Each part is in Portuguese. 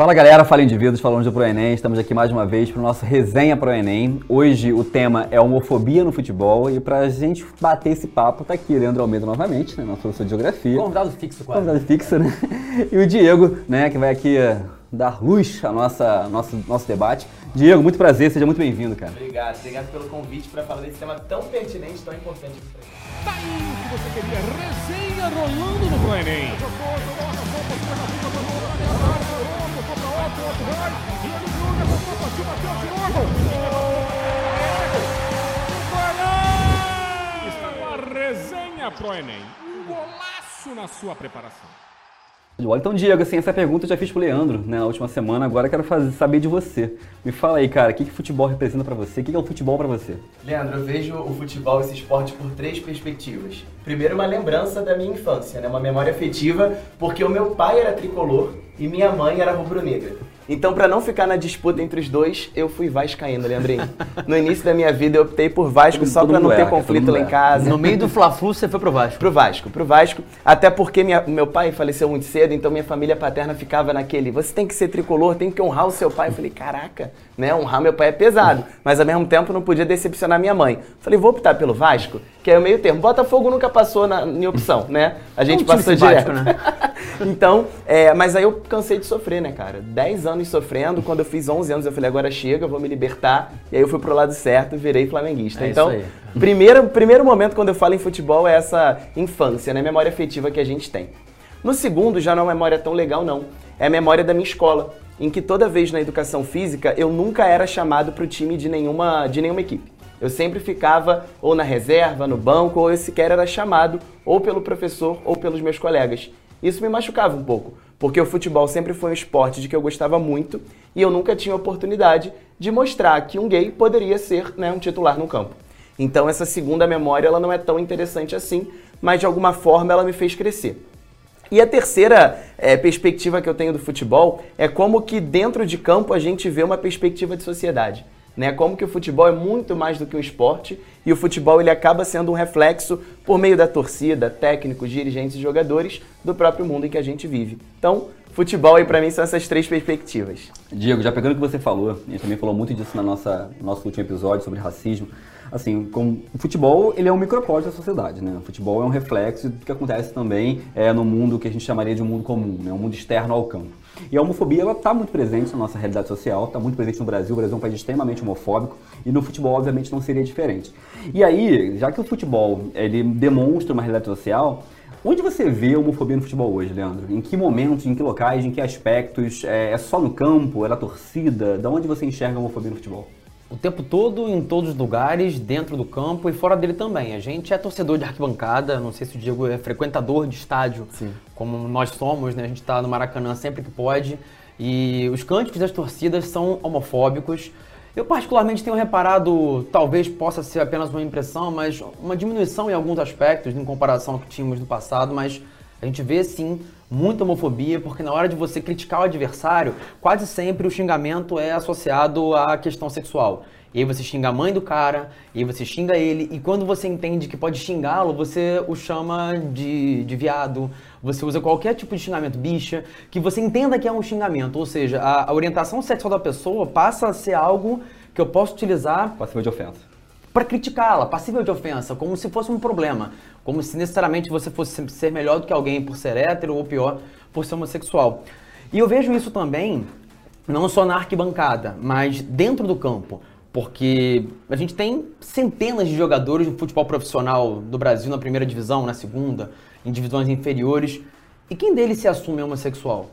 Fala galera, fala indivíduos, falando de Pro Enem, estamos aqui mais uma vez para o nosso Resenha Pro Enem. Hoje o tema é homofobia no futebol e para a gente bater esse papo tá aqui Leandro Almeida novamente, né, nosso professor de Geografia. Convidado fixo quase. Convidado fixo, né? E o Diego, né, que vai aqui eh, dar luz ao nossa, nosso, nosso debate. Diego, muito prazer, seja muito bem-vindo, cara. Obrigado, obrigado pelo convite para falar desse tema tão pertinente, tão importante. Tá aí o que você queria. Resenha rolando no Resenha. Um na sua preparação. Então, Diego, assim, essa pergunta eu já fiz pro Leandro né, na última semana, agora quero fazer, saber de você. Me fala aí, cara, o que, que futebol representa para você? O que, que é o futebol para você? Leandro, eu vejo o futebol, esse esporte, por três perspectivas. Primeiro, uma lembrança da minha infância, né? uma memória afetiva, porque o meu pai era tricolor e minha mãe era rubro-negra. Então, para não ficar na disputa entre os dois, eu fui vascaíno, Leandrinho. No início da minha vida, eu optei por Vasco só para não ter conflito lá em casa. No meio do Fla-Flu você foi pro Vasco. Pro Vasco, pro Vasco. Até porque minha- meu pai faleceu muito cedo, então minha família paterna ficava naquele. Você tem que ser tricolor, tem que honrar o seu pai. Eu falei, caraca, né? Honrar meu pai é pesado. Mas ao mesmo tempo não podia decepcionar minha mãe. Falei, vou optar pelo Vasco, que é o meio termo. Botafogo nunca passou na minha opção, né? A gente um time passou direto. né? então, é, mas aí eu cansei de sofrer, né, cara? 10 anos sofrendo. Quando eu fiz 11 anos, eu falei, agora chega, eu vou me libertar. E aí eu fui pro lado certo e virei flamenguista. É então, primeiro, primeiro momento quando eu falo em futebol é essa infância, né? Memória afetiva que a gente tem. No segundo, já não é uma memória tão legal, não. É a memória da minha escola, em que toda vez na educação física eu nunca era chamado para o time de nenhuma, de nenhuma equipe. Eu sempre ficava ou na reserva, no banco, ou eu sequer era chamado ou pelo professor ou pelos meus colegas. Isso me machucava um pouco, porque o futebol sempre foi um esporte de que eu gostava muito e eu nunca tinha oportunidade de mostrar que um gay poderia ser né, um titular no campo. Então essa segunda memória ela não é tão interessante assim, mas de alguma forma ela me fez crescer. E a terceira eh, perspectiva que eu tenho do futebol é como que dentro de campo a gente vê uma perspectiva de sociedade. Né? Como que o futebol é muito mais do que um esporte e o futebol ele acaba sendo um reflexo por meio da torcida, técnicos, dirigentes e jogadores do próprio mundo em que a gente vive. Então, futebol aí pra mim são essas três perspectivas. Diego, já pegando o que você falou, a gente também falou muito disso na nossa, no nosso último episódio sobre racismo. Assim, com, o futebol ele é um microcosmo da sociedade, né? O futebol é um reflexo do que acontece também é, no mundo que a gente chamaria de um mundo comum, né? Um mundo externo ao campo. E a homofobia ela está muito presente na nossa realidade social, está muito presente no Brasil. O Brasil é um país extremamente homofóbico e no futebol, obviamente, não seria diferente. E aí, já que o futebol ele demonstra uma realidade social, Onde você vê a homofobia no futebol hoje, Leandro? Em que momentos, em que locais, em que aspectos? É, é só no campo? É na torcida? Da onde você enxerga a homofobia no futebol? O tempo todo, em todos os lugares, dentro do campo e fora dele também. A gente é torcedor de arquibancada, não sei se o Diego é frequentador de estádio, Sim. como nós somos, né? A gente tá no Maracanã sempre que pode. E os cânticos das torcidas são homofóbicos. Eu particularmente tenho reparado, talvez possa ser apenas uma impressão, mas uma diminuição em alguns aspectos em comparação ao que tínhamos no passado, mas a gente vê sim muita homofobia, porque na hora de você criticar o adversário, quase sempre o xingamento é associado à questão sexual. E aí você xinga a mãe do cara, e aí você xinga ele, e quando você entende que pode xingá-lo, você o chama de, de viado, você usa qualquer tipo de xingamento, bicha, que você entenda que é um xingamento. Ou seja, a, a orientação sexual da pessoa passa a ser algo que eu posso utilizar Passível de ofensa. Para criticá-la, passível de ofensa, como se fosse um problema, como se necessariamente você fosse ser melhor do que alguém por ser hétero ou pior por ser homossexual. E eu vejo isso também não só na arquibancada, mas dentro do campo, porque a gente tem centenas de jogadores de futebol profissional do Brasil na primeira divisão, na segunda, em divisões inferiores, e quem deles se assume homossexual?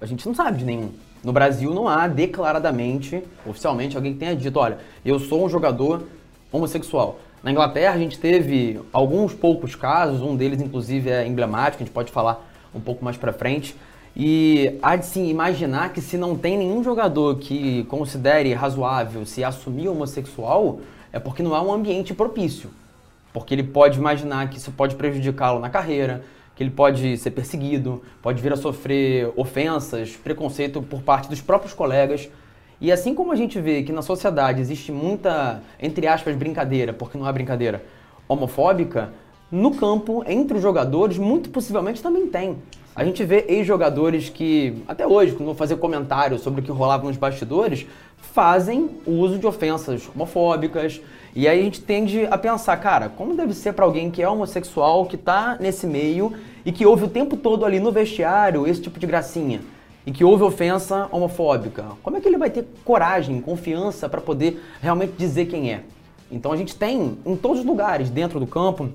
A gente não sabe de nenhum. No Brasil não há declaradamente, oficialmente, alguém que tenha dito, olha, eu sou um jogador homossexual. Na Inglaterra a gente teve alguns poucos casos, um deles inclusive é emblemático, a gente pode falar um pouco mais pra frente. E há de se imaginar que se não tem nenhum jogador que considere razoável se assumir homossexual, é porque não há um ambiente propício. Porque ele pode imaginar que isso pode prejudicá-lo na carreira, que ele pode ser perseguido, pode vir a sofrer ofensas, preconceito por parte dos próprios colegas. E assim como a gente vê que na sociedade existe muita, entre aspas, brincadeira, porque não é brincadeira, homofóbica, no campo, entre os jogadores, muito possivelmente também tem. A gente vê ex-jogadores que, até hoje, quando vão fazer comentários sobre o que rolava nos bastidores, fazem uso de ofensas homofóbicas. E aí a gente tende a pensar, cara, como deve ser para alguém que é homossexual, que tá nesse meio e que ouve o tempo todo ali no vestiário esse tipo de gracinha? E que houve ofensa homofóbica. Como é que ele vai ter coragem, confiança para poder realmente dizer quem é? Então a gente tem em todos os lugares, dentro do campo,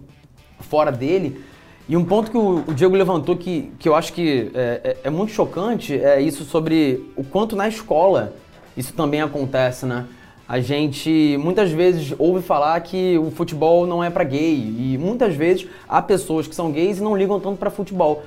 fora dele. E um ponto que o, Diego levantou que, que eu acho que é, é, é muito chocante é isso sobre o quanto na escola isso também acontece, né? A gente muitas vezes ouve falar que o futebol não é para gay e muitas vezes há pessoas que são gays e não ligam tanto para futebol.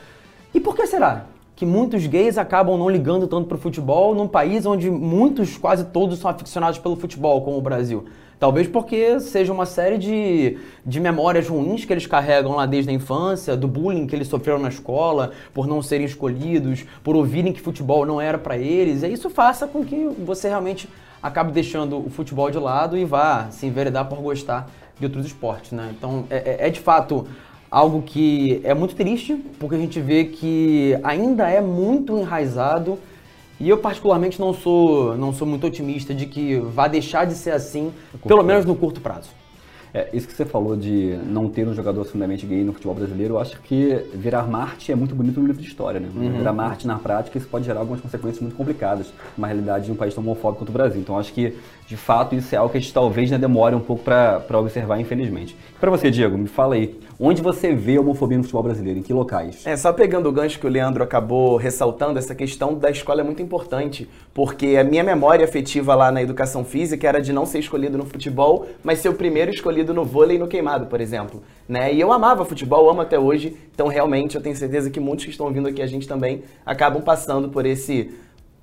E por que será? Que muitos gays acabam não ligando tanto para o futebol num país onde muitos, quase todos, são aficionados pelo futebol, como o Brasil. Talvez porque seja uma série de, de memórias ruins que eles carregam lá desde a infância, do bullying que eles sofreram na escola, por não serem escolhidos, por ouvirem que futebol não era para eles. E isso faça com que você realmente acabe deixando o futebol de lado e vá se enveredar por gostar de outros esportes, né? Então é, é, é de fato algo que é muito triste, porque a gente vê que ainda é muito enraizado e eu particularmente não sou, não sou muito otimista de que vá deixar de ser assim, pelo menos no curto prazo. É, isso que você falou de não ter um jogador assumidamente gay no futebol brasileiro, eu acho que virar Marte é muito bonito no livro de história, né? Uhum. Virar Marte na prática, isso pode gerar algumas consequências muito complicadas, numa realidade de um país tão homofóbico quanto o Brasil. Então acho que, de fato, isso é algo que a gente talvez né, demore um pouco para observar, infelizmente. Para você, Diego, me fala aí, onde você vê a homofobia no futebol brasileiro? Em que locais? É, só pegando o gancho que o Leandro acabou ressaltando, essa questão da escola é muito importante, porque a minha memória afetiva lá na educação física era de não ser escolhido no futebol, mas ser o primeiro escolhido no vôlei e no queimado, por exemplo. Né? E eu amava futebol, amo até hoje, então realmente eu tenho certeza que muitos que estão ouvindo aqui a gente também acabam passando por esse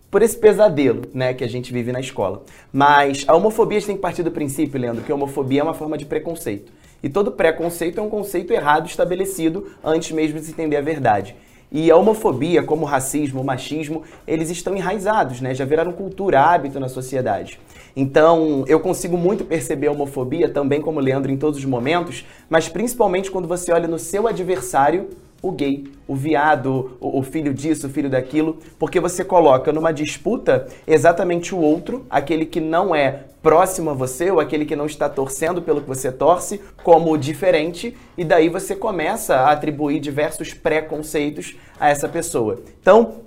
por esse pesadelo, né, que a gente vive na escola. Mas a homofobia a gente tem que partir do princípio, Leandro, que a homofobia é uma forma de preconceito. E todo preconceito é um conceito errado estabelecido antes mesmo de se entender a verdade. E a homofobia, como o racismo, o machismo, eles estão enraizados, né? Já viraram cultura, hábito na sociedade. Então, eu consigo muito perceber a homofobia, também como Leandro, em todos os momentos, mas principalmente quando você olha no seu adversário o gay, o viado, o, filho disso, o filho daquilo, porque você coloca numa disputa exatamente o outro, aquele que não é próximo a você ou aquele que não está torcendo pelo que você torce, como diferente, e daí você começa a atribuir diversos preconceitos a essa pessoa. Então,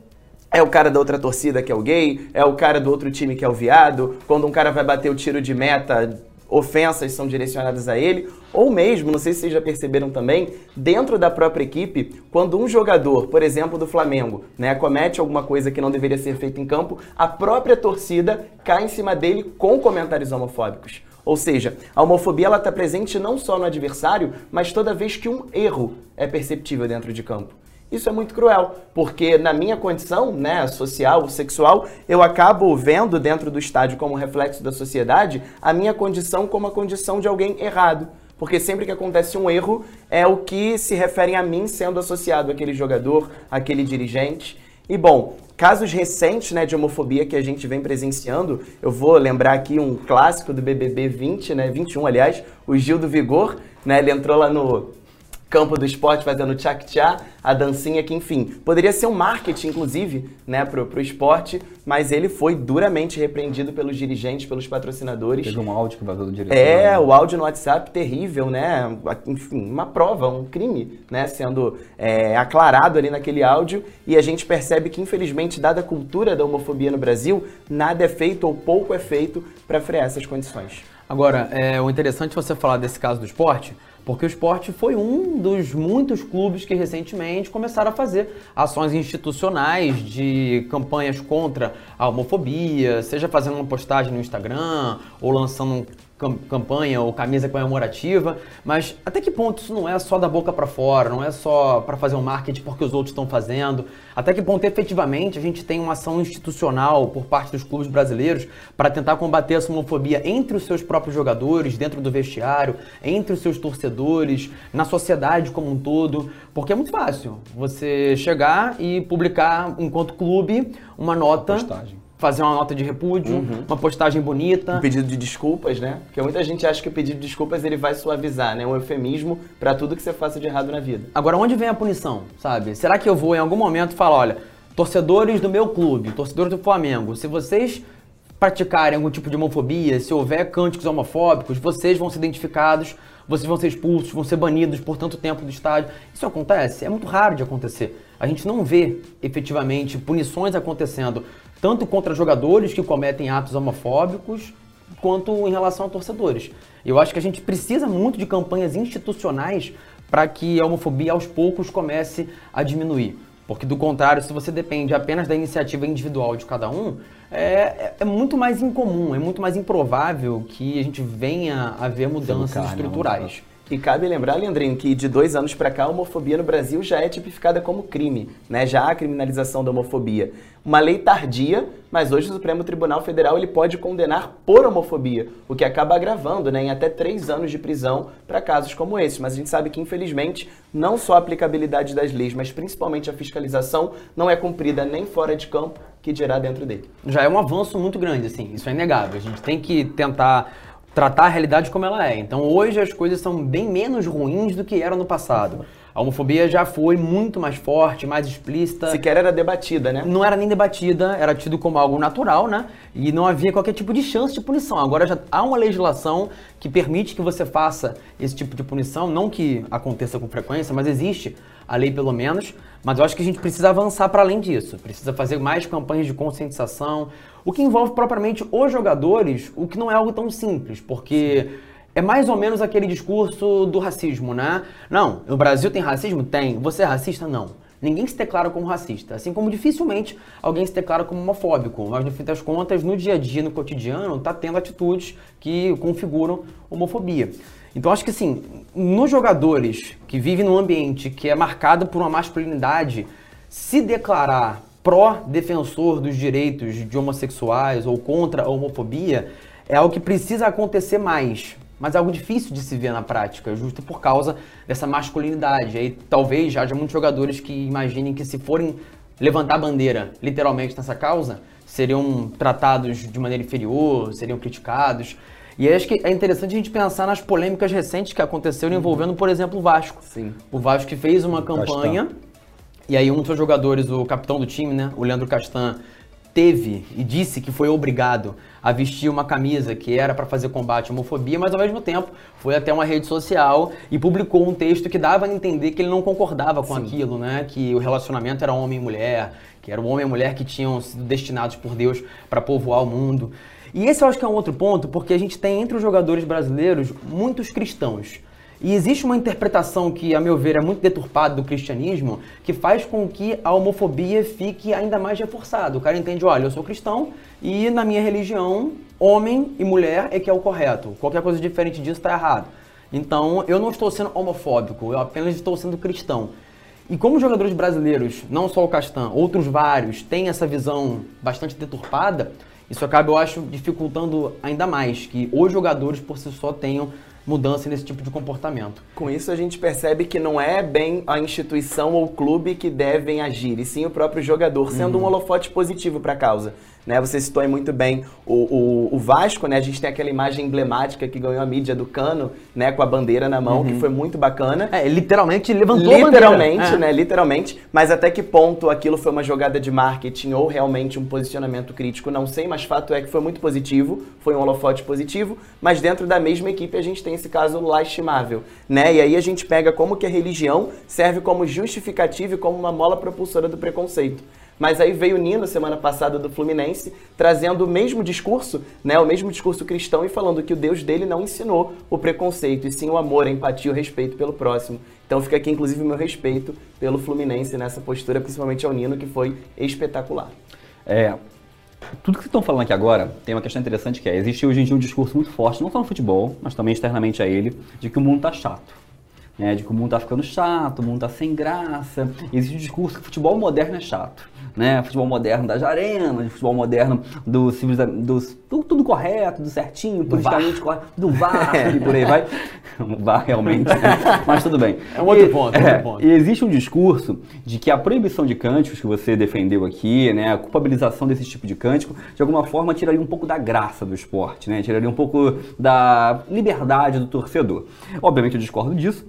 é o cara da outra torcida que é o gay, é o cara do outro time que é o viado. Quando um cara vai bater o tiro de meta, ofensas são direcionadas a ele, ou mesmo, não sei se vocês já perceberam também, dentro da própria equipe, quando um jogador, por exemplo, do Flamengo, né, comete alguma coisa que não deveria ser feita em campo, a própria torcida cai em cima dele com comentários homofóbicos. Ou seja, a homofobia está presente não só no adversário, mas toda vez que um erro é perceptível dentro de campo. Isso é muito cruel, porque na minha condição, né, social, sexual, eu acabo vendo dentro do estádio como reflexo da sociedade a minha condição como a condição de alguém errado. Porque sempre que acontece um erro, é o que se refere a mim sendo associado àquele jogador, àquele dirigente. E bom, casos recentes né, de homofobia que a gente vem presenciando, eu vou lembrar aqui um clássico do BBB 20, né, 21, aliás, o Gil do Vigor, né, ele entrou lá no campo do esporte fazendo tchak-tchá, a dancinha que, enfim, poderia ser um marketing, inclusive, né, pro, pro esporte, mas ele foi duramente repreendido pelos dirigentes, pelos patrocinadores. Teve um áudio que vazou do diretor. É, né? o áudio no WhatsApp terrível, né, enfim, uma prova, um crime, né, sendo é, aclarado ali naquele áudio, e a gente percebe que, infelizmente, dada a cultura da homofobia no Brasil, nada é feito ou pouco é feito para frear essas condições. Agora, é, o interessante você falar desse caso do esporte, porque o esporte foi um dos muitos clubes que recentemente começaram a fazer ações institucionais de campanhas contra a homofobia, seja fazendo uma postagem no Instagram ou lançando campanha ou camisa comemorativa, mas até que ponto isso não é só da boca para fora, não é só para fazer um marketing porque os outros estão fazendo? Até que ponto efetivamente a gente tem uma ação institucional por parte dos clubes brasileiros para tentar combater essa homofobia entre os seus próprios jogadores, dentro do vestiário, entre os seus torcedores, na sociedade como um todo? Porque é muito fácil você chegar e publicar enquanto clube uma nota postagem fazer uma nota de repúdio, uma postagem bonita. Um pedido de desculpas, né? Porque muita gente acha que o pedido de desculpas ele vai suavizar, né? Um eufemismo pra tudo que você faça de errado na vida. Agora, onde vem a punição, sabe? Será que eu vou em algum momento falar, olha, torcedores do meu clube, torcedores do Flamengo, se vocês praticarem algum tipo de homofobia, se houver cânticos homofóbicos, vocês vão ser identificados, vocês vão ser expulsos, vão ser banidos por tanto tempo do estádio. Isso acontece? É muito raro de acontecer. A gente não vê efetivamente punições acontecendo tanto contra jogadores que cometem atos homofóbicos, quanto em relação a torcedores. Eu acho que a gente precisa muito de campanhas institucionais para que a homofobia aos poucos comece a diminuir. Porque do contrário, se você depende apenas da iniciativa individual de cada um, é, é- é muito mais incomum, é muito mais improvável que a gente venha a ver mudanças carne, estruturais. E cabe lembrar, Leandrinho, que de dois anos pra cá a homofobia no Brasil já é tipificada como crime, né? Já há criminalização da homofobia. Uma lei tardia, mas hoje o Supremo Tribunal Federal ele pode condenar por homofobia, o que acaba agravando, né, em até três anos de prisão para casos como esse. Mas a gente sabe que infelizmente não só a aplicabilidade das leis, mas principalmente a fiscalização não é cumprida nem fora de campo, que dirá dentro dele. já é um avanço muito grande, assim, isso é inegável. A gente tem que tentar tratar a realidade como ela é. Então hoje as coisas são bem menos ruins do que eram no passado. A homofobia já foi muito mais forte, mais explícita. Sequer era debatida, né? Não era nem debatida, era tido como algo natural, né? E não havia qualquer tipo de chance de punição. Agora já há uma legislação que permite que você faça esse tipo de punição, não que aconteça com frequência, mas existe a lei pelo menos. Mas eu acho que a gente precisa avançar para além disso. Precisa fazer mais campanhas de conscientização, o que envolve propriamente os jogadores, o que não é algo tão simples, porque é mais ou menos aquele discurso do racismo, né? Não, no Brasil tem racismo? Tem. Você é racista? Não. Ninguém se declara como racista, assim como dificilmente alguém se declara como homofóbico, mas no fim das contas, no dia a dia, no cotidiano, tá tendo atitudes que configuram homofobia. Então acho que assim, nos jogadores que vivem num ambiente que é marcado por uma masculinidade, se declarar pró-defensor dos direitos de homossexuais ou contra a homofobia é algo que precisa acontecer mais, mas é algo difícil de se ver na prática, justo por causa dessa masculinidade. Aí talvez haja muitos jogadores que imaginem que se forem levantar a bandeira literalmente nessa causa, seriam tratados de maneira inferior, seriam criticados. E aí acho que é interessante a gente pensar nas polêmicas recentes que aconteceram envolvendo, por exemplo, o Vasco. Sim. O Vasco que fez uma Castan. campanha e aí um dos seus jogadores, o capitão do time, né, o Leandro Castan, teve e disse que foi obrigado a vestir uma camisa que era para fazer combate à homofobia, mas ao mesmo tempo foi até uma rede social e publicou um texto que dava a entender que ele não concordava com aquilo, né, que o relacionamento era homem e mulher, que era o homem e mulher que tinham sido destinados por Deus para povoar o mundo. E esse eu acho que é um outro ponto, porque a gente tem entre os jogadores brasileiros muitos cristãos. E existe uma interpretação que, a meu ver, é muito deturpada do cristianismo, que faz com que a homofobia fique ainda mais reforçada. O cara entende, olha, eu sou cristão e na minha religião, homem e mulher é que é o correto. Qualquer coisa diferente disso está errado. Então, eu não estou sendo homofóbico, eu apenas estou sendo cristão. E como jogadores brasileiros, não só o Castan, outros vários, têm essa visão bastante deturpada, isso acaba, eu acho, dificultando ainda mais que os jogadores por si só tenham mudança nesse tipo de comportamento. Com isso a gente percebe que não é bem a instituição ou clube que devem agir, e sim o próprio jogador, sendo um holofote positivo para a causa. Né? Você citou aí muito bem o, o, o Vasco, né? A gente tem aquela imagem emblemática que ganhou a mídia do Cano, né? Com a bandeira na mão, que foi muito bacana. É, literalmente levantou a bandeira. Literalmente, É. né? Literalmente. Mas até que ponto aquilo foi uma jogada de marketing ou realmente um posicionamento crítico, não sei, mas fato é que foi muito positivo, foi um holofote positivo, mas dentro da mesma equipe a gente tem esse caso lastimável, né? E aí a gente pega como que a religião serve como justificativa e como uma mola propulsora do preconceito. Mas aí veio o Nino semana passada do Fluminense, trazendo o mesmo discurso, né, o mesmo discurso cristão e falando que o Deus dele não ensinou o preconceito, e sim o amor, a empatia, o respeito pelo próximo. Então fica aqui inclusive o meu respeito pelo Fluminense nessa postura, principalmente ao Nino, que foi espetacular. É, tudo que vocês estão falando aqui agora tem uma questão interessante que é, existe hoje em dia um discurso muito forte, não só no futebol, mas também externamente a ele, de que o mundo tá chato. Né, de que o mundo tá ficando chato, o mundo tá sem graça. Existe o discurso que o futebol moderno é chato. Né? Futebol moderno das arenas, futebol moderno do, do, do tudo correto, do certinho, politicamente correto, do VAR e por aí vai. O VAR realmente, mas tudo bem. É um outro e, ponto, é, é outro ponto. E existe um discurso de que a proibição de cânticos que você defendeu aqui, né, a culpabilização desse tipo de cântico, de alguma forma tiraria um pouco da graça do esporte, né? Tiraria um pouco da liberdade do torcedor. Obviamente eu discordo disso,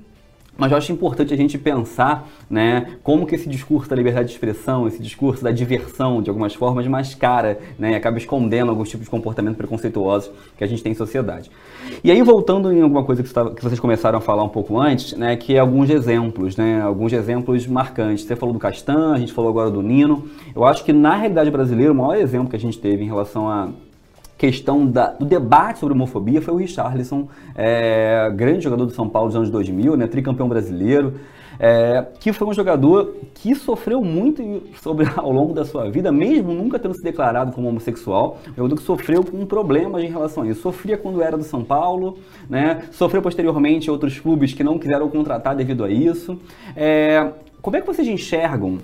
mas eu acho importante a gente pensar né, como que esse discurso da liberdade de expressão, esse discurso da diversão, de algumas formas, mascara né, e acaba escondendo alguns tipos de comportamento preconceituosos que a gente tem em sociedade. E aí, voltando em alguma coisa que, vocês começaram a falar um pouco antes, né, que é alguns exemplos, né, alguns exemplos marcantes. Você falou do Castan, a gente falou agora do Nino. Eu acho que na realidade brasileira, o maior exemplo que a gente teve em relação a questão da, do debate sobre homofobia foi o Richarlison, é, grande jogador do São Paulo dos anos 2000, né, tricampeão brasileiro, é, que foi um jogador que sofreu muito sobre, ao longo da sua vida, mesmo nunca tendo se declarado como homossexual, um jogador que sofreu com problemas em relação a isso. Sofria quando era do São Paulo, né, sofreu posteriormente outros clubes que não quiseram contratar devido a isso. É, como é que vocês enxergam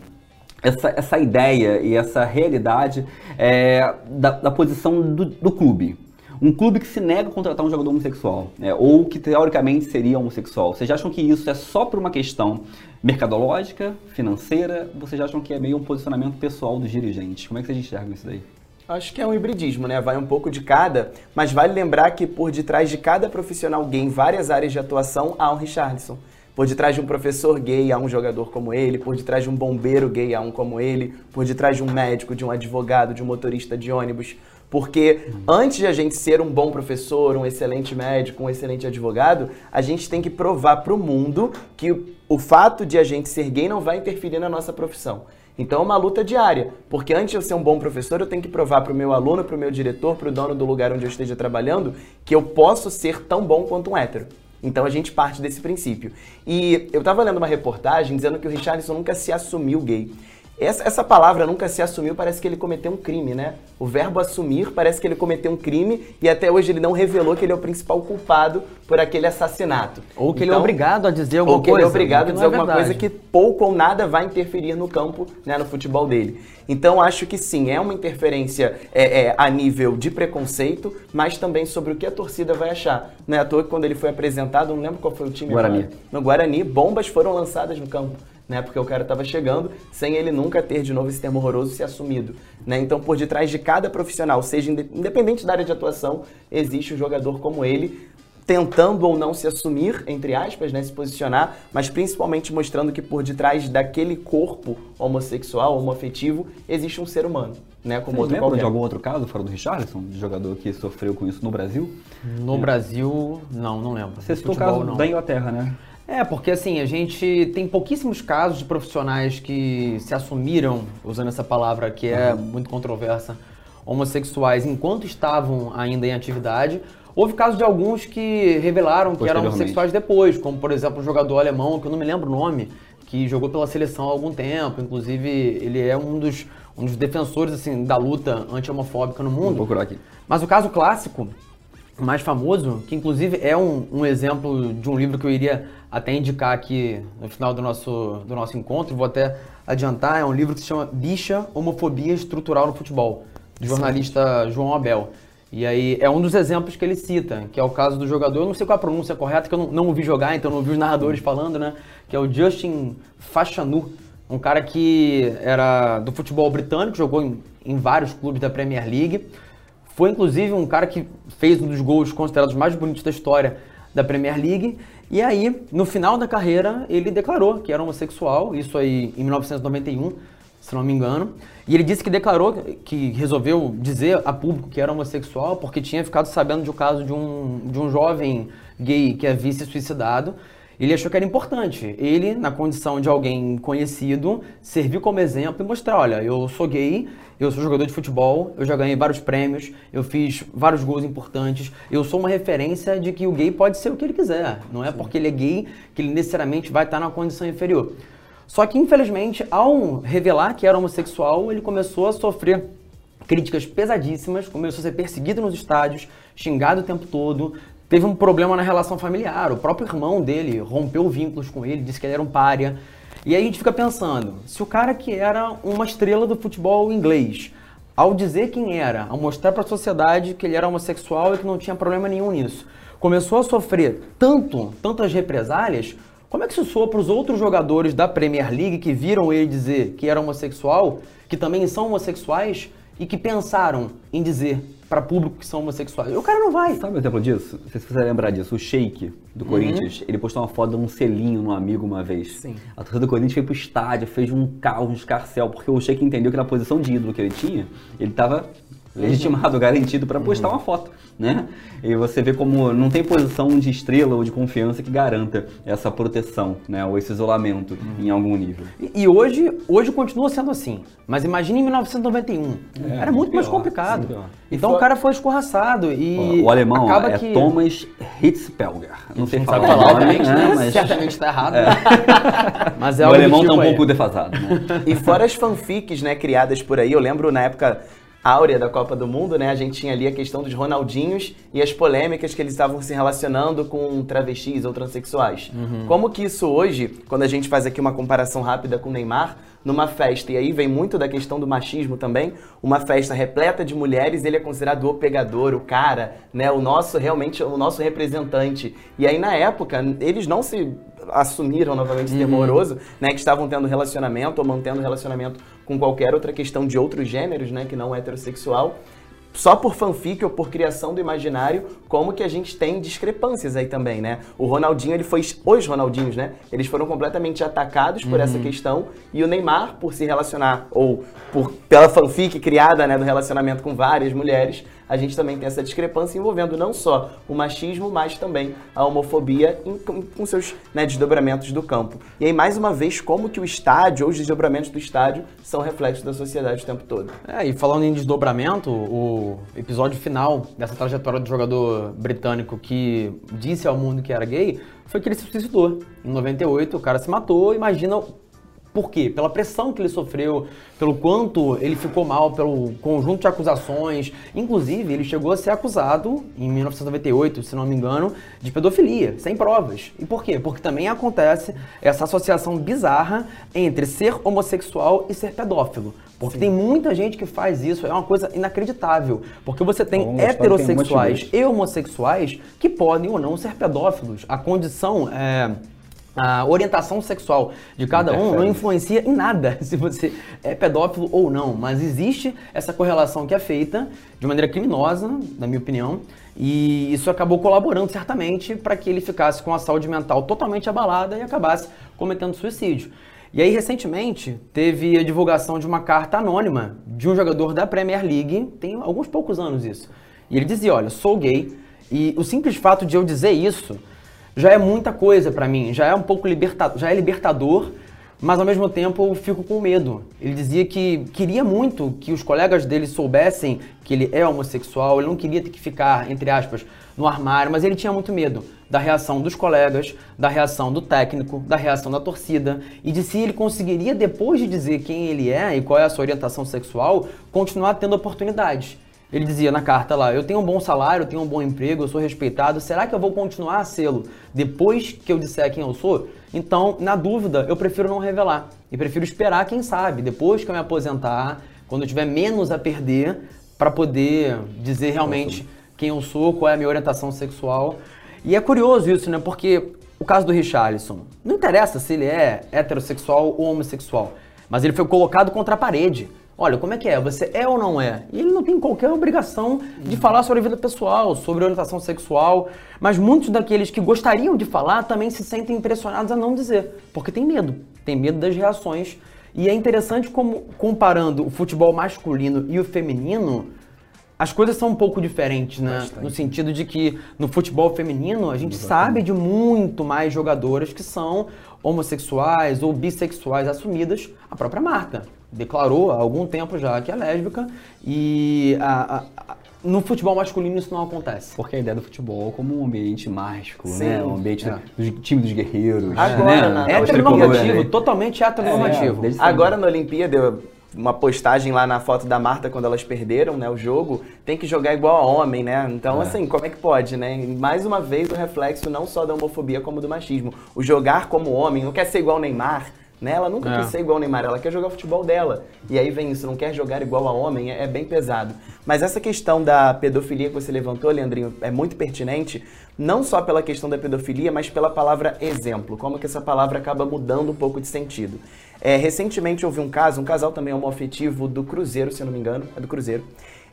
essa, essa ideia e essa realidade é, da, da, posição do, do, clube. Um clube que se nega a contratar um jogador homossexual, é, ou que teoricamente seria homossexual. Vocês acham que isso é só por uma questão mercadológica, financeira? Vocês acham que é meio um posicionamento pessoal dos dirigentes? Como é que vocês enxergam isso daí? Acho que é um hibridismo, né? Vai um pouco de cada, mas vale lembrar que por detrás de cada profissional gay em várias áreas de atuação há um Richardson. Por detrás de um professor gay há um jogador como ele, por detrás de um bombeiro gay há um como ele, por detrás de um médico, de um advogado, de um motorista de ônibus. Porque antes de a gente ser um bom professor, um excelente médico, um excelente advogado, a gente tem que provar para o mundo que o fato de a gente ser gay não vai interferir na nossa profissão. Então é uma luta diária, porque antes de eu ser um bom professor, eu tenho que provar para o meu aluno, para o meu diretor, para o dono do lugar onde eu esteja trabalhando, que eu posso ser tão bom quanto um hétero. Então a gente parte desse princípio. E eu estava lendo uma reportagem dizendo que o Richardson nunca se assumiu gay. Essa, essa palavra nunca se assumiu, parece que ele cometeu um crime, né? O verbo assumir parece que ele cometeu um crime e até hoje ele não revelou que ele é o principal culpado por aquele assassinato. Ou que então, ele é então, obrigado a dizer alguma coisa. Ou que ele é obrigado a dizer é alguma coisa que pouco ou nada vai interferir no campo, né, no futebol dele. Então acho que sim, é uma interferência é, é, a nível de preconceito, mas também sobre o que a torcida vai achar. Não é à toa que quando ele foi apresentado, não lembro qual foi o time. Guarani. Agora, no Guarani, bombas foram lançadas no campo né? Porque o cara estava chegando sem ele nunca ter de novo esse termo horroroso se assumido, né? Então, por detrás de cada profissional, seja independente da área de atuação, existe um jogador como ele tentando ou não se assumir, entre aspas, né, se posicionar, mas principalmente mostrando que por detrás daquele corpo homossexual, homoafetivo, existe um ser humano, né, como Você outro lembra qualquer. de algum outro caso fora do Richardson, de jogador que sofreu com isso no Brasil? No é. Brasil, não, não lembro. Você citou o caso não. da Inglaterra, né? É, porque assim, a gente tem pouquíssimos casos de profissionais que se assumiram, usando essa palavra que é uhum. muito controversa, homossexuais enquanto estavam ainda em atividade. Houve casos de alguns que revelaram que eram homossexuais depois, como por exemplo um jogador alemão, que eu não me lembro o nome, que jogou pela seleção há algum tempo. Inclusive, ele é um dos, um dos defensores assim, da luta anti-homofóbica no mundo. Vou procurar aqui. Mas o caso clássico, mais famoso, que inclusive é um, um exemplo de um livro que eu iria até indicar aqui no final do nosso, do nosso encontro, vou até adiantar, é um livro que se chama Bicha, Homofobia Estrutural no Futebol, do jornalista João Abel. E aí é um dos exemplos que ele cita, que é o caso do jogador, eu não sei qual a pronúncia correta, que eu não, não ouvi jogar, então não ouvi os narradores falando, né? Que é o Justin Fashanu, um cara que era do futebol britânico, jogou em, em vários clubes da Premier League. Foi inclusive um cara que fez um dos gols considerados mais bonitos da história da Premier League e aí, no final da carreira, ele declarou que era homossexual, isso aí em 1991, se não me engano. E ele disse que declarou que resolveu dizer a público que era homossexual porque tinha ficado sabendo de um caso de um, de um jovem gay que havia se suicidado ele achou que era importante. Ele, na condição de alguém conhecido, servir como exemplo e mostrar: olha, eu sou gay, eu sou jogador de futebol, eu já ganhei vários prêmios, eu fiz vários gols importantes, eu sou uma referência de que o gay pode ser o que ele quiser. Não é Sim. porque ele é gay que ele necessariamente vai estar numa condição inferior. Só que, infelizmente, ao revelar que era homossexual, ele começou a sofrer críticas pesadíssimas, começou a ser perseguido nos estádios, xingado o tempo todo, teve um problema na relação familiar. O próprio irmão dele rompeu vínculos com ele, disse que ele era um pária. E aí a gente fica pensando, se o cara que era uma estrela do futebol inglês, ao dizer quem era, ao mostrar para a sociedade que ele era homossexual e que não tinha problema nenhum nisso, começou a sofrer tanto, tantas represálias, como é que isso soa para os outros jogadores da Premier League que viram ele dizer que era homossexual, que também são homossexuais e que pensaram em dizer para público que são homossexuais. O cara não vai. Sabe um exemplo disso? Não sei se você vai lembrar disso. O Sheik do Corinthians, ele postou uma foto de um selinho no amigo uma vez. Sim. A torcida do Corinthians foi pro estádio, fez um caos, um escarcel, porque o Sheik entendeu que na posição de ídolo que ele tinha, ele tava legitimado, garantido para postar uma foto, né? E você vê como não tem posição de estrela ou de confiança que garanta essa proteção, né? Ou esse isolamento em algum nível. E, e hoje, hoje continua sendo assim. Mas imagine em 1991. É, Era muito mais pior, complicado. sim, pior. Então E o cara foi escorraçado e o alemão acaba é que Thomas Hitzpelger. Não sei não falar, sabe falar, o nome, né? né? Mas certamente está errado. Mas é o alemão tá tipo um aí. pouco defasado, né? E fora as fanfics, né, criadas por aí, eu lembro na época áurea da Copa do Mundo, né, a gente tinha ali a questão dos Ronaldinhos e as polêmicas que eles estavam se relacionando com travestis ou transexuais. Como que isso hoje, quando a gente faz aqui uma comparação rápida com o Neymar, numa festa, e aí vem muito da questão do machismo também, uma festa repleta de mulheres, ele é considerado o pegador, o cara, né, o nosso, realmente, o nosso representante. E aí, na época, eles não se assumiram novamente termo horroroso, né, que estavam tendo relacionamento ou mantendo relacionamento com qualquer outra questão de outros gêneros, né, que não heterossexual. Só por fanfic ou por criação do imaginário, como que a gente tem discrepâncias aí também, né? O Ronaldinho, ele foi. Os Ronaldinhos, né? Eles foram completamente atacados por essa questão. E o Neymar, por se relacionar, ou por, pela fanfic criada, né, do relacionamento com várias mulheres, a gente também tem essa discrepância envolvendo não só o machismo, mas também a homofobia em- com, com seus né, desdobramentos do campo. E aí, mais uma vez, como que o estádio ou os desdobramentos do estádio são reflexos da sociedade o tempo todo. É, e falando em desdobramento, o episódio final dessa trajetória do jogador britânico que disse ao mundo que era gay foi que ele se suicidou. Em 98, o cara se matou. Imagina por quê? Pela pressão que ele sofreu, pelo quanto ele ficou mal, pelo conjunto de acusações. Inclusive, ele chegou a ser acusado, em 1998, se não me engano, de pedofilia, sem provas. E por quê? Porque também acontece essa associação bizarra entre ser homossexual e ser pedófilo. Porque tem muita gente que faz isso, é uma coisa inacreditável. Porque você tem Então, a história tem heterossexuais motivos. e homossexuais que podem ou não ser pedófilos. A condição é. A orientação sexual de cada um não influencia em nada se você é pedófilo ou não, mas existe essa correlação que é feita de maneira criminosa, na minha opinião, e isso acabou colaborando certamente para que ele ficasse com a saúde mental totalmente abalada e acabasse cometendo suicídio. E aí, recentemente, teve a divulgação de uma carta anônima de um jogador da Premier League, tem alguns poucos anos isso. E ele dizia: Olha, sou gay, e o simples fato de eu dizer isso já é muita coisa pra mim, já é um pouco libertador, já é libertador, mas ao mesmo tempo eu fico com medo. Ele dizia que queria muito que os colegas dele soubessem que ele é homossexual, ele não queria ter que ficar, entre aspas, no armário, mas ele tinha muito medo da reação dos colegas, da reação do técnico, da reação da torcida e de se ele conseguiria, depois de dizer quem ele é e qual é a sua orientação sexual, continuar tendo oportunidades. Ele dizia na carta lá: Eu tenho um bom salário, eu tenho um bom emprego, eu sou respeitado. Será que eu vou continuar a sê-lo depois que eu disser quem eu sou? Então, na dúvida, eu prefiro não revelar. E prefiro esperar, quem sabe, depois que eu me aposentar, quando eu tiver menos a perder, para poder dizer realmente quem eu sou, qual é a minha orientação sexual. E é curioso isso, né? Porque o caso do Richarlison, não interessa se ele é heterossexual ou homossexual, mas ele foi colocado contra a parede. Olha, como é que é? Você é ou não é? E ele não tem qualquer obrigação de falar sobre a vida pessoal, sobre orientação sexual, mas muitos daqueles que gostariam de falar também se sentem impressionados a não dizer, porque tem medo, tem medo das reações. E é interessante como, comparando o futebol masculino e o feminino, as coisas são um pouco diferentes, né? No sentido de que no futebol feminino a gente sabe de muito mais jogadoras que são homossexuais ou bissexuais assumidas. A própria Marta declarou há algum tempo já que é lésbica e a- a- a- no futebol masculino isso não acontece. Porque a ideia do futebol é como um ambiente mágico, Sim. né? Um ambiente É. do time dos guerreiros. Agora, né? na- É, os Heteronormativo, né? totalmente heteronormativo. É. Agora na Olimpíada, uma postagem lá na foto da Marta quando elas perderam, né, o jogo, tem que jogar igual a homem, né? Então, É. assim, como é que pode, né? Mais uma vez o reflexo não só da homofobia como do machismo. O jogar como homem, não quer ser igual o Neymar, né? Ela nunca É. quis ser igual o Neymar, ela quer jogar o futebol dela. E aí vem isso, não quer jogar igual a homem, é, é bem pesado. Mas essa questão da pedofilia que você levantou, Leandrinho, é muito pertinente, não só pela questão da pedofilia, mas pela palavra exemplo. Como que essa palavra acaba mudando um pouco de sentido. É, recentemente houve um caso, um casal também homoafetivo do Cruzeiro, se eu não me engano, é do Cruzeiro.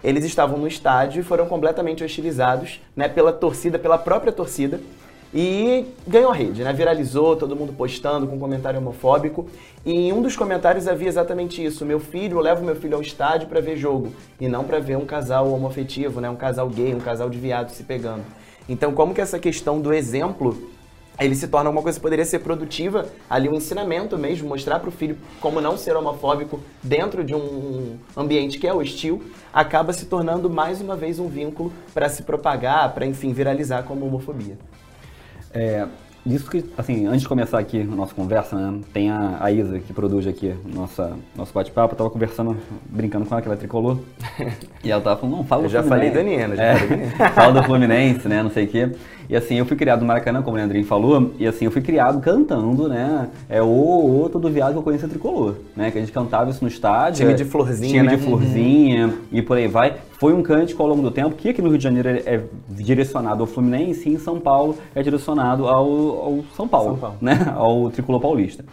Eles estavam no estádio e foram completamente hostilizados, né, pela torcida, pela própria torcida, e ganhou a rede, né? Viralizou, todo mundo postando com comentário homofóbico. E em um dos comentários havia exatamente isso: meu filho, eu levo meu filho ao estádio para ver jogo e não para ver um casal homoafetivo, né? Um casal gay, um casal de viados se pegando. Então, como que essa questão do exemplo ele se torna uma coisa que poderia ser produtiva, ali um ensinamento mesmo, mostrar para o filho como não ser homofóbico dentro de um ambiente que é hostil, acaba se tornando mais uma vez um vínculo para se propagar, para enfim viralizar como homofobia. É, disso que, assim, antes de começar aqui a nossa conversa, né, tem a, a Isa que produz aqui nossa, nosso bate-papo, eu tava conversando, brincando com ela, que ela é tricolor, e ela tava falando, não, fala Eu do já falei do Nino, já É, falei fala do Fluminense, né, não sei o quê. E assim, eu fui criado no Maracanã, como o Leandrinho falou, e assim, eu fui criado cantando, né, é o, o todo viado que eu conheço é tricolor, né, que a gente cantava isso no estádio. Time é, de florzinha, Time né? de florzinha, e por aí vai. Foi um cântico ao longo do tempo, que aqui no Rio de Janeiro é é direcionado ao Fluminense e em São Paulo é direcionado ao, ao São Paulo, São Paulo. né, ao tricolor paulista.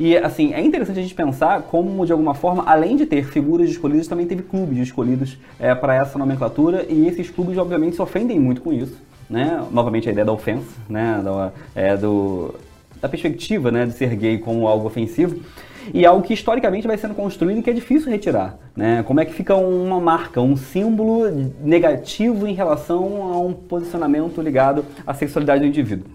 E assim, é interessante a gente pensar como, de alguma forma, além de ter figuras escolhidas, também teve clubes escolhidos para essa nomenclatura, e esses clubes, obviamente, se ofendem muito com isso. Né? Novamente, a ideia da ofensa, né? da, é, do, da perspectiva né? de ser gay como algo ofensivo. E algo que historicamente vai sendo construído e que é difícil retirar. Né? Como é que fica uma marca, um símbolo negativo em relação a um posicionamento ligado à sexualidade do indivíduo.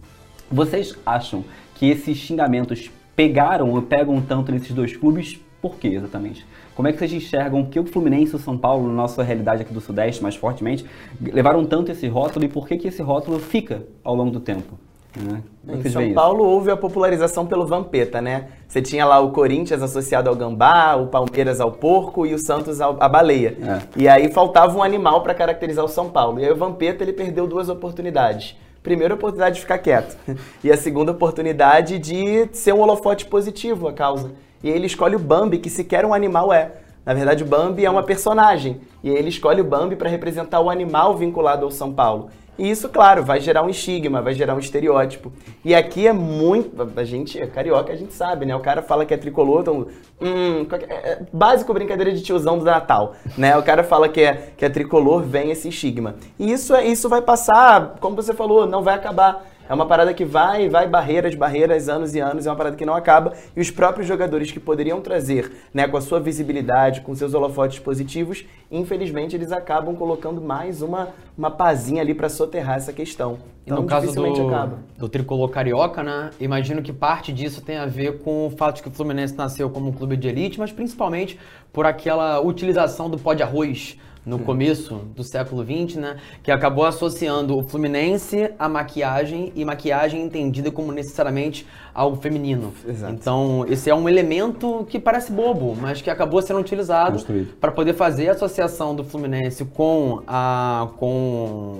Vocês acham que esses xingamentos pegaram ou pegam tanto nesses dois clubes? Por quê exatamente? Como é que vocês enxergam que o Fluminense e o São Paulo, na nossa realidade aqui do Sudeste, mais fortemente, levaram tanto esse rótulo e por que, que esse rótulo fica ao longo do tempo? Né? Em São Paulo houve a popularização pelo Vampeta, né? Você tinha lá o Corinthians associado ao gambá, o Palmeiras ao porco e o Santos ao- à baleia. É. E aí faltava um animal para caracterizar o São Paulo. E aí o Vampeta ele perdeu duas oportunidades. Primeira oportunidade de ficar quieto. E a segunda oportunidade de ser um holofote positivo a causa. E ele escolhe o Bambi, que sequer um animal é. Na verdade, o Bambi é uma personagem. E ele escolhe o Bambi para representar o animal vinculado ao São Paulo. E isso, claro, vai gerar um estigma, vai gerar um estereótipo. E aqui é muito. A gente é carioca, a gente sabe, né? O cara fala que é tricolor, então. Hum, qualquer- é- é básico brincadeira de tiozão do Natal, né? O cara fala que é, que é tricolor, vem esse estigma. E isso, é, isso vai passar, como você falou, não vai acabar. É uma parada que vai, vai barreiras, barreiras, anos e anos, é uma parada que não acaba. E os próprios jogadores que poderiam trazer, né, com a sua visibilidade, com seus holofotes positivos, infelizmente eles acabam colocando mais uma, uma pazinha ali para soterrar essa questão. E Então no caso do, acaba. do tricolor carioca, né? Imagino que parte disso tem a ver com o fato de que o Fluminense nasceu como um clube de elite, mas principalmente por aquela utilização do pó de arroz no começo do século XX, né? Que acabou associando o Fluminense à maquiagem e maquiagem entendida como necessariamente algo feminino. Exato. Então, esse é um elemento que parece bobo, mas que acabou sendo utilizado para poder fazer a associação do Fluminense com a, com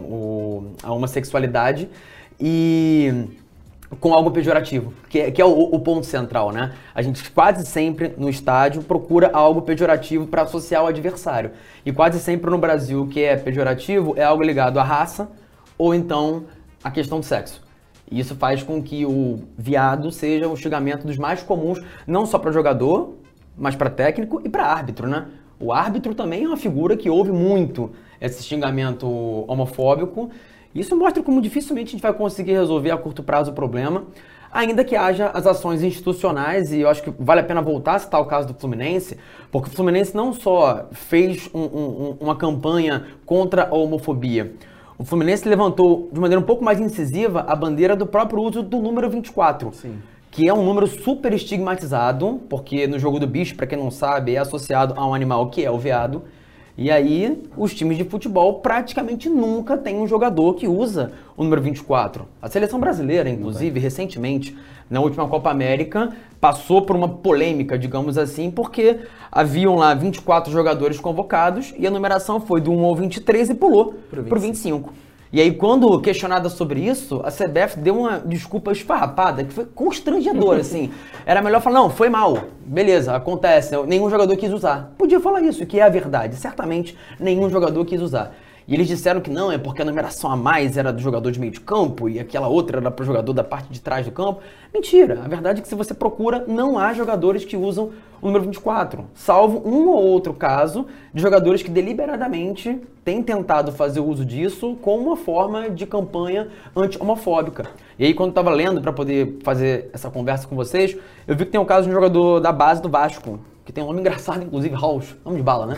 o- a homossexualidade e com algo pejorativo, que é, que é o, o ponto central, né? A gente quase sempre no estádio procura algo pejorativo para associar ao adversário. E quase sempre no Brasil o que é pejorativo é algo ligado à raça ou então à questão do sexo. E isso faz com que o viado seja o xingamento dos mais comuns, não só para jogador, mas para técnico e para árbitro, né? O árbitro também é uma figura que ouve muito esse xingamento homofóbico. Isso mostra como dificilmente a gente vai conseguir resolver a curto prazo o problema, ainda que haja as ações institucionais, e eu acho que vale a pena voltar a citar o caso do Fluminense, porque o Fluminense não só fez um- um- uma campanha contra a homofobia, o Fluminense levantou de maneira um pouco mais incisiva a bandeira do próprio uso do número 24. Que é um número super estigmatizado, porque no jogo do bicho, para quem não sabe, é associado a um animal que é o veado. E aí, os times de futebol praticamente nunca têm um jogador que usa o número 24. A seleção brasileira, inclusive, recentemente, na última Copa América, passou por uma polêmica, digamos assim, porque haviam lá 24 jogadores convocados e a numeração foi do 1 ao 23 e pulou para o 25. E aí, quando questionada sobre isso, a CBF deu uma desculpa esfarrapada, que foi constrangedora, assim. Era melhor falar, não, foi mal. Beleza, acontece, nenhum jogador quis usar. Podia falar isso, que é a verdade. Certamente, nenhum jogador quis usar. E eles disseram que não, é porque a numeração a mais era do jogador de meio de campo e aquela outra era para o jogador da parte de trás do campo. Mentira! A verdade é que se você procura, não há jogadores que usam o número 24, salvo um ou outro caso de jogadores que deliberadamente têm tentado fazer uso disso como uma forma de campanha anti-homofóbica. E aí, quando eu estava lendo para poder fazer essa conversa com vocês, eu vi que tem um caso de um jogador da base do Vasco, que tem um nome engraçado, inclusive, House, nome de bala, né?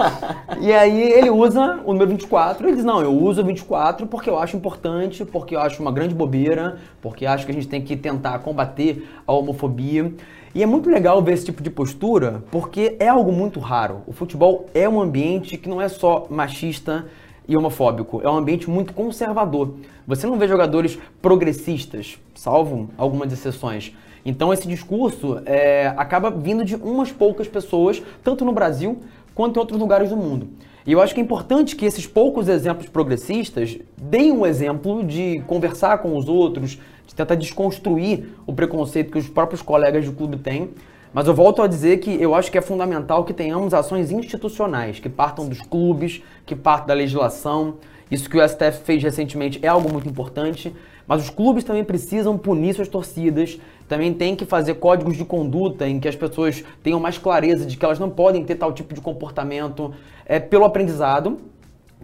e aí ele usa o número 24 e diz, não, eu uso o 24 porque eu acho importante, porque eu acho uma grande bobeira, porque acho que a gente tem que tentar combater a homofobia. E é muito legal ver esse tipo de postura, porque é algo muito raro. O futebol é um ambiente que não é só machista e homofóbico, é um ambiente muito conservador. Você não vê jogadores progressistas, salvo algumas exceções. Então esse discurso é, acaba vindo de umas poucas pessoas, tanto no Brasil quanto em outros lugares do mundo. E eu acho que é importante que esses poucos exemplos progressistas deem um exemplo de conversar com os outros, de tentar desconstruir o preconceito que os próprios colegas do clube têm. Mas eu volto a dizer que eu acho que é fundamental que tenhamos ações institucionais, que partam dos clubes, que partam da legislação. Isso que o STF fez recentemente é algo muito importante. Mas os clubes também precisam punir suas torcidas, também tem que fazer códigos de conduta em que as pessoas tenham mais clareza de que elas não podem ter tal tipo de comportamento é, pelo aprendizado,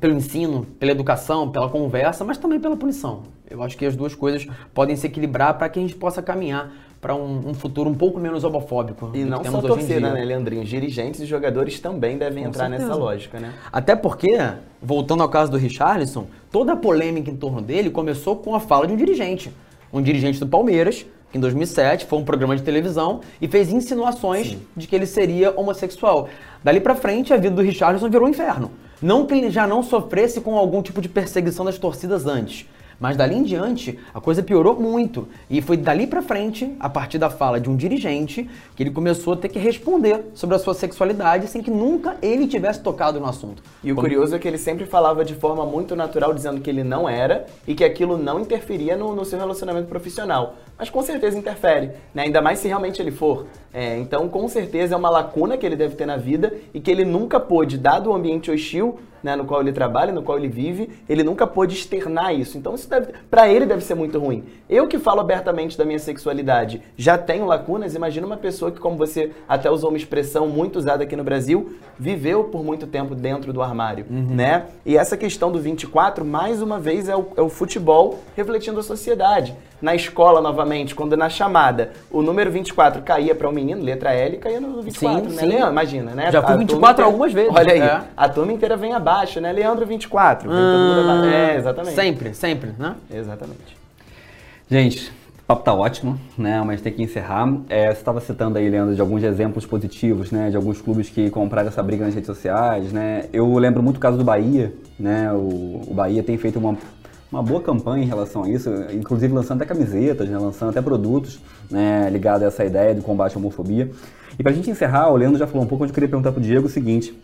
pelo ensino, pela educação, pela conversa, mas também pela punição. Eu acho que as duas coisas podem se equilibrar para que a gente possa caminhar para um, um, futuro um pouco menos homofóbico. E não só torcida, né, Leandrinho? Dirigentes e jogadores também devem Com entrar certeza. nessa lógica, né? Até porque, voltando ao caso do Richarlison, toda a polêmica em torno dele começou com a fala de um dirigente. Um dirigente do Palmeiras, em 2007 foi um programa de televisão e fez insinuações Sim. de que ele seria homossexual. Dali para frente, a vida do Richarlison virou um inferno. Não que ele já não sofresse com algum tipo de perseguição das torcidas antes, mas dali em diante, a coisa piorou muito. E foi dali para frente, a partir da fala de um dirigente, que ele começou a ter que responder sobre a sua sexualidade sem que nunca ele tivesse tocado no assunto. E o Como... curioso é que ele sempre falava de forma muito natural, dizendo que ele não era e que aquilo não interferia no, no seu relacionamento profissional. Mas com certeza interfere, né? ainda mais se realmente ele for. É, então, com certeza é uma lacuna que ele deve ter na vida e que ele nunca pôde, dado o ambiente hostil né, no qual ele trabalha, no qual ele vive, ele nunca pôde externar isso. Então, isso deve, para ele deve ser muito ruim. Eu que falo abertamente da minha sexualidade já tenho lacunas, imagina uma pessoa que, como você até usou uma expressão muito usada aqui no Brasil, viveu por muito tempo dentro do armário, uhum. né? E essa questão do 24, mais uma vez, é o, é o futebol refletindo a sociedade. Na escola, novamente, quando na chamada o número 24 caía para um menino, letra L, caía no 24, sim, né, sim. Leandro? Imagina, né? Já fui 24 algumas vezes. Olha aí, é. a turma inteira vem abaixo, né? Leandro 24. Vem todo mundo abaixo. É, exatamente. Sempre, sempre, né? Exatamente. Gente, o papo tá ótimo, né? Mas tem que encerrar. É, você estava citando aí, Leandro, de alguns exemplos positivos, né? De alguns clubes que compraram essa briga nas redes sociais, né? Eu lembro muito o caso do Bahia, né? O, o Bahia tem feito uma uma boa campanha em relação a isso, inclusive lançando até camisetas, né, lançando até produtos né, ligados a essa ideia do combate à homofobia. E para a gente encerrar, o Leandro já falou um pouco, eu queria perguntar para o Diego o seguinte.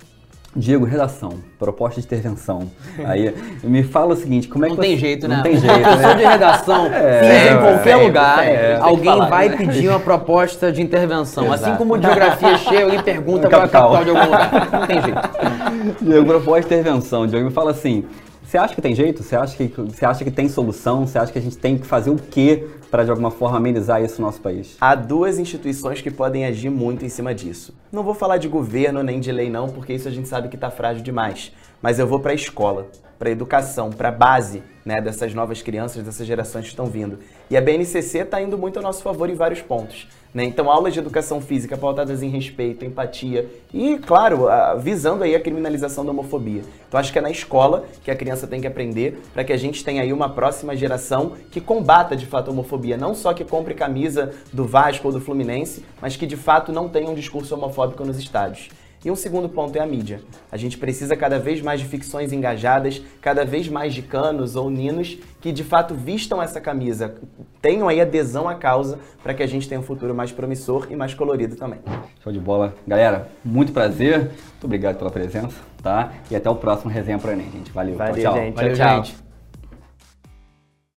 Diego, redação, proposta de intervenção. Aí me fala o seguinte, como é não que Não tem jeito, né? Não tem jeito, né? de redação, é, em qualquer é, lugar, é, alguém falar, vai né? pedir uma proposta de intervenção. Assim Exato. Assim como geografia chega, alguém pergunta qual é a capital de algum lugar. Não tem jeito. Diego, proposta de intervenção. Diego, me fala assim, você acha que tem jeito? Você acha que, você acha que tem solução? Você acha que a gente tem que fazer o quê para de alguma forma amenizar isso no nosso país? Há duas instituições que podem agir muito em cima disso. Não vou falar de governo nem de lei não, porque isso a gente sabe que está frágil demais. Mas eu vou para a escola, para a educação, para a base né, dessas novas crianças, dessas gerações que estão vindo. E a BNCC está indo muito a nosso favor em vários pontos. Né? Então, aulas de educação física pautadas em respeito, empatia e, claro, visando aí a criminalização da homofobia. Então, acho que é na escola que a criança tem que aprender para que a gente tenha aí uma próxima geração que combata de fato a homofobia. Não só que compre camisa do Vasco ou do Fluminense, mas que de fato não tenha um discurso homofóbico nos estádios. E um segundo ponto é a mídia. A gente precisa cada vez mais de ficções engajadas, cada vez mais de canos ou ninos que de fato vistam essa camisa, tenham aí adesão à causa para que a gente tenha um futuro mais promissor e mais colorido também. Show de bola. Galera, muito prazer. Muito obrigado pela presença, tá? E até o próximo Resenha pro Enem, gente. Valeu. Valeu, tchau, tchau. gente. Valeu, tchau, tchau. gente.